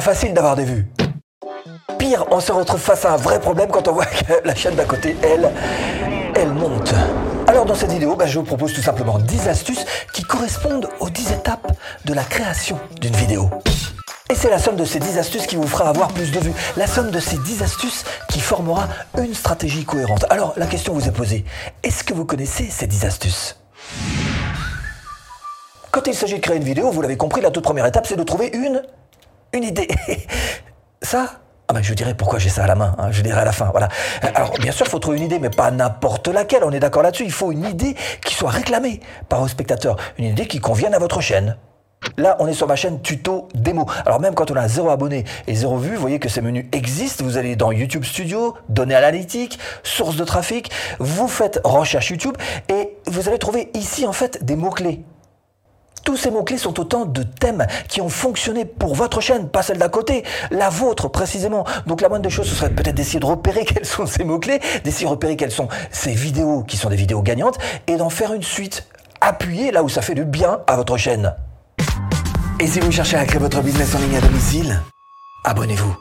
Facile d'avoir des vues. Pire, on se retrouve face à un vrai problème quand on voit que la chaîne d'à côté, elle, elle monte. Alors dans cette vidéo, bah, je vous propose tout simplement 10 astuces qui correspondent aux 10 étapes de la création d'une vidéo. Et c'est la somme de ces 10 astuces qui vous fera avoir plus de vues. La somme de ces 10 astuces qui formera une stratégie cohérente. Alors la question vous est posée, est-ce que vous connaissez ces 10 astuces? Quand il s'agit de créer une vidéo, vous l'avez compris, la toute première étape c'est de trouver une, une idée. Ça, ah ben je dirais pourquoi j'ai ça à la main, hein, je dirais à la fin, voilà. Alors bien sûr, il faut trouver une idée, mais pas n'importe laquelle, on est d'accord là-dessus, il faut une idée qui soit réclamée par vos spectateurs, une idée qui convienne à votre chaîne. Là, on est sur ma chaîne tuto démo. Alors même quand on a zéro abonné et zéro vue, vous voyez que ces menus existent. Vous allez dans YouTube Studio, données analytiques, sources de trafic, vous faites recherche YouTube et vous allez trouver ici en fait des mots-clés. Tous ces mots-clés sont autant de thèmes qui ont fonctionné pour votre chaîne, pas celle d'à côté, la vôtre précisément. Donc la moindre des choses, ce serait peut-être d'essayer de repérer quels sont ces mots-clés, d'essayer de repérer quelles sont ces vidéos qui sont des vidéos gagnantes et d'en faire une suite. Appuyez là où ça fait du bien à votre chaîne. Et si vous cherchez à créer votre business en ligne à domicile, abonnez-vous.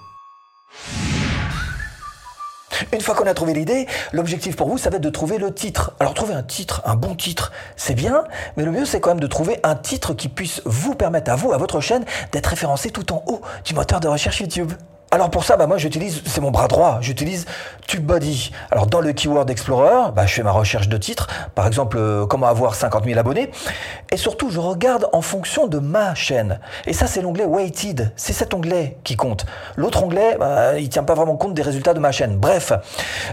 Une fois qu'on a trouvé l'idée, l'objectif pour vous, ça va être de trouver le titre. Alors trouver un titre, un bon titre, c'est bien, mais le mieux c'est quand même de trouver un titre qui puisse vous permettre à vous, à votre chaîne, d'être référencé tout en haut du moteur de recherche YouTube. Alors pour ça, bah moi j'utilise, c'est mon bras droit, j'utilise TubeBuddy. Alors dans le Keyword Explorer, bah, je fais ma recherche de titres, par exemple euh, comment avoir 50 000 abonnés, et surtout je regarde en fonction de ma chaîne. Et ça c'est l'onglet Weighted, c'est cet onglet qui compte. L'autre onglet, bah, il tient pas vraiment compte des résultats de ma chaîne. Bref,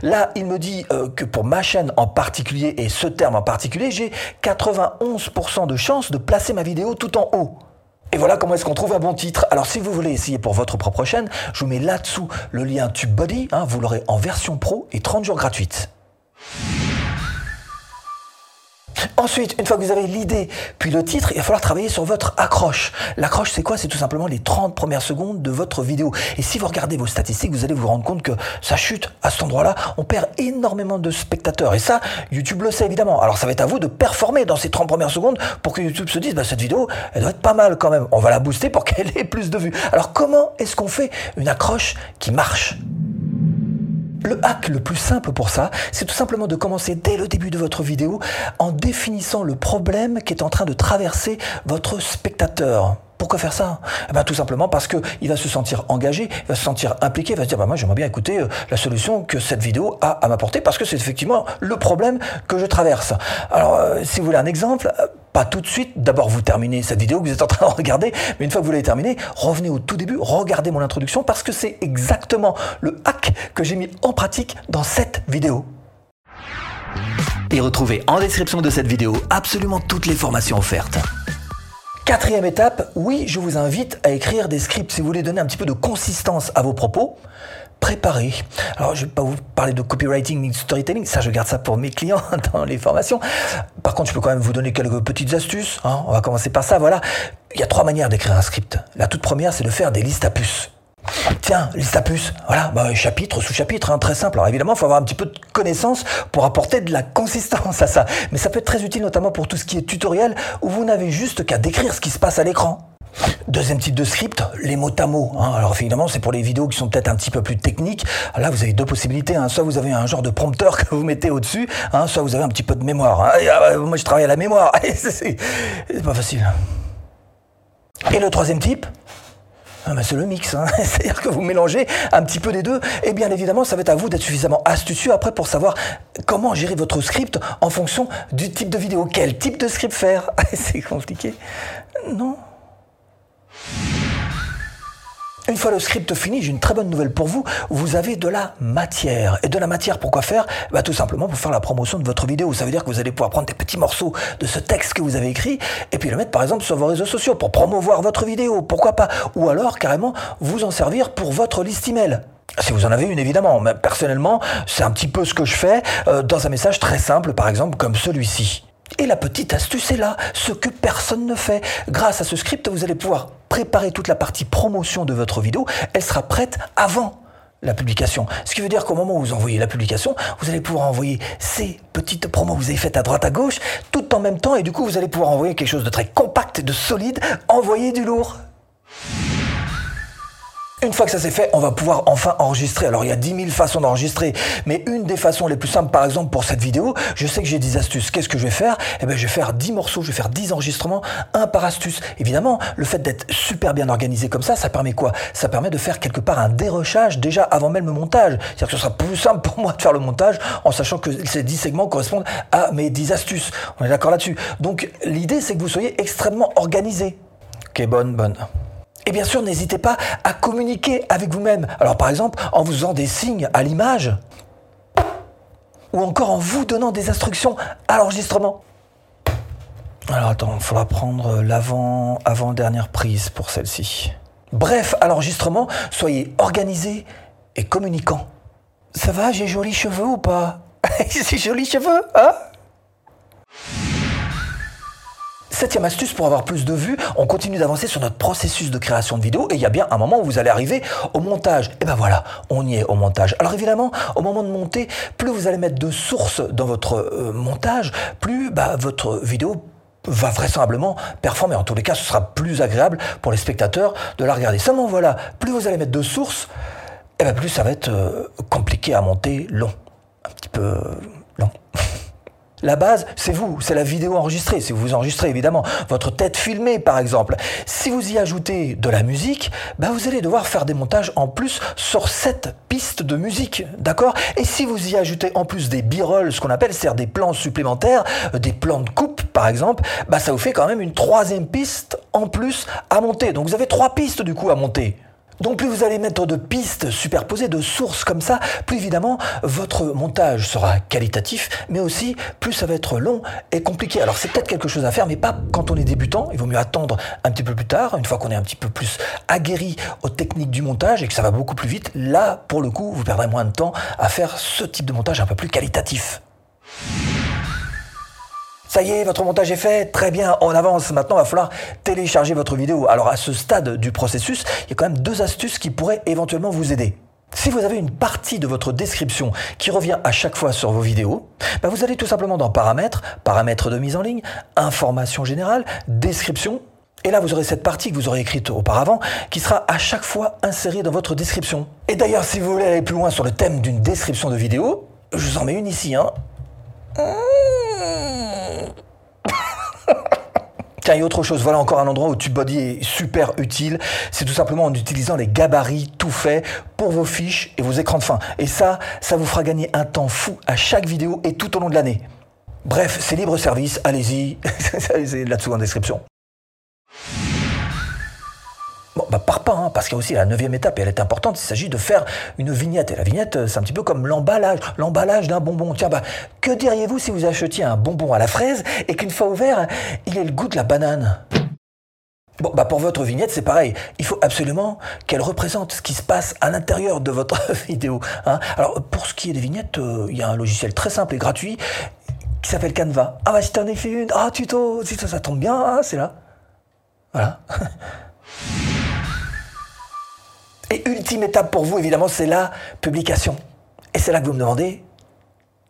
là il me dit euh, que pour ma chaîne en particulier et ce terme en particulier, j'ai 91% de chance de placer ma vidéo tout en haut. Et voilà comment est-ce qu'on trouve un bon titre. Alors si vous voulez essayer pour votre propre chaîne, je vous mets là-dessous le lien TubeBuddy. Hein, vous l'aurez en version pro et 30 jours gratuite. Ensuite, une fois que vous avez l'idée, puis le titre, il va falloir travailler sur votre accroche. L'accroche, c'est quoi? C'est tout simplement les 30 premières secondes de votre vidéo. Et si vous regardez vos statistiques, vous allez vous rendre compte que ça chute à cet endroit-là. On perd énormément de spectateurs. Et ça, YouTube le sait évidemment. Alors ça va être à vous de performer dans ces 30 premières secondes pour que YouTube se dise, bah, cette vidéo, elle doit être pas mal quand même. On va la booster pour qu'elle ait plus de vues. Alors comment est-ce qu'on fait une accroche qui marche? Le hack le plus simple pour ça, c'est tout simplement de commencer dès le début de votre vidéo en définissant le problème qui est en train de traverser votre spectateur. Pourquoi faire ça? Eh ben, Tout simplement parce qu'il va se sentir engagé, il va se sentir impliqué, il va se dire bah, Moi, j'aimerais bien écouter euh, la solution que cette vidéo a à m'apporter parce que c'est effectivement le problème que je traverse. Alors, euh, si vous voulez un exemple, euh, pas tout de suite. D'abord, vous terminez cette vidéo que vous êtes en train de regarder, mais une fois que vous l'avez terminée, revenez au tout début, regardez mon introduction parce que c'est exactement le hack que j'ai mis en pratique dans cette vidéo. Et retrouvez en description de cette vidéo absolument toutes les formations offertes. Quatrième étape, oui, je vous invite à écrire des scripts si vous voulez donner un petit peu de consistance à vos propos. Préparez. Alors, je ne vais pas vous parler de copywriting ni de storytelling, ça, je garde ça pour mes clients dans les formations. Par contre, je peux quand même vous donner quelques petites astuces. Hein. On va commencer par ça. Voilà. Il y a trois manières d'écrire un script. La toute première, c'est de faire des listes à puces. Tiens, liste à puces, voilà, bah, chapitre sous chapitre, hein, très simple. Alors évidemment, il faut avoir un petit peu de connaissances pour apporter de la consistance à ça. Mais ça peut être très utile notamment pour tout ce qui est tutoriel, où vous n'avez juste qu'à décrire ce qui se passe à l'écran. Deuxième type de script, les mots à mots. Hein. Alors évidemment, c'est pour les vidéos qui sont peut-être un petit peu plus techniques. Là, vous avez deux possibilités. Hein. Soit vous avez un genre de prompteur que vous mettez au-dessus, soit vous avez un petit peu de mémoire. Ah, moi, je travaille à la mémoire. c'est pas facile. Et le troisième type, ah bah, c'est le mix, hein. c'est-à-dire que vous mélangez un petit peu des deux, et bien évidemment, ça va être à vous d'être suffisamment astucieux après pour savoir comment gérer votre script en fonction du type de vidéo. Quel type de script faire? C'est compliqué Non une fois le script fini, j'ai une très bonne nouvelle pour vous. Vous avez de la matière. Et de la matière, pourquoi faire? Bah, Tout simplement pour faire la promotion de votre vidéo. Ça veut dire que vous allez pouvoir prendre des petits morceaux de ce texte que vous avez écrit et puis le mettre par exemple sur vos réseaux sociaux pour promouvoir votre vidéo. Pourquoi pas? Ou alors carrément vous en servir pour votre liste email. Si vous en avez une, évidemment. Mais personnellement, c'est un petit peu ce que je fais euh, dans un message très simple, par exemple, comme celui-ci. Et la petite astuce est là, ce que personne ne fait. Grâce à ce script, vous allez pouvoir préparer toute la partie promotion de votre vidéo. Elle sera prête avant la publication. Ce qui veut dire qu'au moment où vous envoyez la publication, vous allez pouvoir envoyer ces petites promos que vous avez faites à droite à gauche, tout en même temps, et du coup, vous allez pouvoir envoyer quelque chose de très compact, de solide, envoyer du lourd. Une fois que ça c'est fait, on va pouvoir enfin enregistrer. Alors il y a 10 000 façons d'enregistrer, mais une des façons les plus simples, par exemple pour cette vidéo, je sais que j'ai 10 astuces. Qu'est-ce que je vais faire? Eh bien je vais faire 10 morceaux, je vais faire 10 enregistrements, un par astuce. Évidemment, le fait d'être super bien organisé comme ça, ça permet quoi? Ça permet de faire quelque part un dérochage déjà avant même le montage. C'est-à-dire que ce sera plus simple pour moi de faire le montage en sachant que ces 10 segments correspondent à mes 10 astuces. On est d'accord là-dessus. Donc l'idée c'est que vous soyez extrêmement organisé. Ok, bonne, bonne. Et bien sûr, n'hésitez pas à communiquer avec vous-même. Alors par exemple, en vous faisant des signes à l'image, ou encore en vous donnant des instructions à l'enregistrement. Alors attends, il faudra prendre l'avant, avant-dernière prise pour celle-ci. Bref, à l'enregistrement, soyez organisé et communicant. Ça va, j'ai jolis cheveux ou pas? J'ai jolis cheveux, hein? Septième astuce pour avoir plus de vues, on continue d'avancer sur notre processus de création de vidéo et il y a bien un moment où vous allez arriver au montage. Et ben voilà, on y est au montage. Alors évidemment, au moment de monter, plus vous allez mettre de sources dans votre euh, montage, plus bah, votre vidéo va vraisemblablement performer. En tous les cas, ce sera plus agréable pour les spectateurs de la regarder. Seulement voilà, plus vous allez mettre de sources, et ben plus ça va être euh, compliqué à monter, long. Un petit peu euh, long. La base, c'est vous, c'est la vidéo enregistrée. Si vous enregistrez évidemment votre tête filmée par exemple. Si vous y ajoutez de la musique, bah vous allez devoir faire des montages en plus sur cette piste de musique, d'accord? Et si vous y ajoutez en plus des b-rolls, ce qu'on appelle, c'est-à-dire des plans supplémentaires, euh, des plans de coupe par exemple, bah ça vous fait quand même une troisième piste en plus à monter. Donc vous avez trois pistes du coup à monter. Donc plus vous allez mettre de pistes superposées, de sources comme ça, plus évidemment votre montage sera qualitatif, mais aussi plus ça va être long et compliqué. Alors c'est peut-être quelque chose à faire, mais pas quand on est débutant. Il vaut mieux attendre un petit peu plus tard, une fois qu'on est un petit peu plus aguerri aux techniques du montage et que ça va beaucoup plus vite. Là, pour le coup, vous perdrez moins de temps à faire ce type de montage un peu plus qualitatif. Ça y est, votre montage est fait, très bien, on avance. Maintenant, il va falloir télécharger votre vidéo. Alors à ce stade du processus, il y a quand même deux astuces qui pourraient éventuellement vous aider. Si vous avez une partie de votre description qui revient à chaque fois sur vos vidéos, bah, vous allez tout simplement dans Paramètres, Paramètres de mise en ligne, Information générale, Description, et là, vous aurez cette partie que vous aurez écrite auparavant qui sera à chaque fois insérée dans votre description. Et d'ailleurs, si vous voulez aller plus loin sur le thème d'une description de vidéo, je vous en mets une ici. Hein. Tiens, et autre chose, voilà encore un endroit où TubeBuddy est super utile. C'est tout simplement en utilisant les gabarits tout faits pour vos fiches et vos écrans de fin. Et ça, ça vous fera gagner un temps fou à chaque vidéo et tout au long de l'année. Bref, c'est libre service, allez-y, c'est là-dessous en description. Bon, bah, pars pas, hein, parce qu'il y a aussi la neuvième étape, et elle est importante, il s'agit de faire une vignette. Et la vignette, c'est un petit peu comme l'emballage, l'emballage d'un bonbon. Tiens, bah, que diriez-vous si vous achetiez un bonbon à la fraise et qu'une fois ouvert, il ait le goût de la banane? Bon, bah pour votre vignette, c'est pareil. Il faut absolument qu'elle représente ce qui se passe à l'intérieur de votre vidéo. Hein. Alors, pour ce qui est des vignettes, euh, il y a un logiciel très simple et gratuit qui s'appelle Canva. Ah bah si t'en as fait une, ah tuto, si ça, ça tombe bien, ah, c'est là. Voilà. Et ultime étape pour vous, évidemment, c'est la publication. Et c'est là que vous me demandez,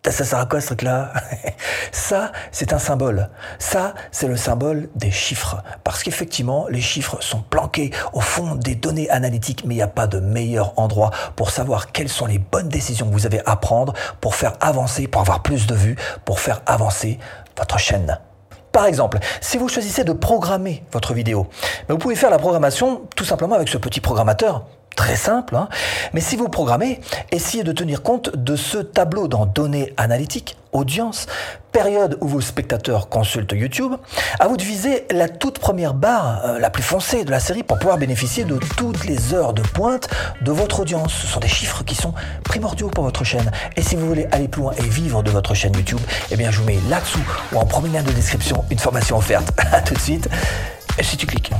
ça sert à quoi ce truc-là Ça, c'est un symbole. Ça, c'est le symbole des chiffres. Parce qu'effectivement, les chiffres sont planqués au fond des données analytiques, mais il n'y a pas de meilleur endroit pour savoir quelles sont les bonnes décisions que vous avez à prendre pour faire avancer, pour avoir plus de vues, pour faire avancer votre chaîne. Par exemple, si vous choisissez de programmer votre vidéo, vous pouvez faire la programmation tout simplement avec ce petit programmateur très simple. Hein. Mais si vous programmez, essayez de tenir compte de ce tableau dans données analytiques, audience, période où vos spectateurs consultent YouTube. À vous de viser la toute première barre, euh, la plus foncée de la série, pour pouvoir bénéficier de toutes les heures de pointe de votre audience. Ce sont des chiffres qui sont primordiaux pour votre chaîne. Et si vous voulez aller plus loin et vivre de votre chaîne YouTube, eh bien je vous mets là-dessous ou en premier lien de description une formation offerte. à tout de suite. Si tu cliques.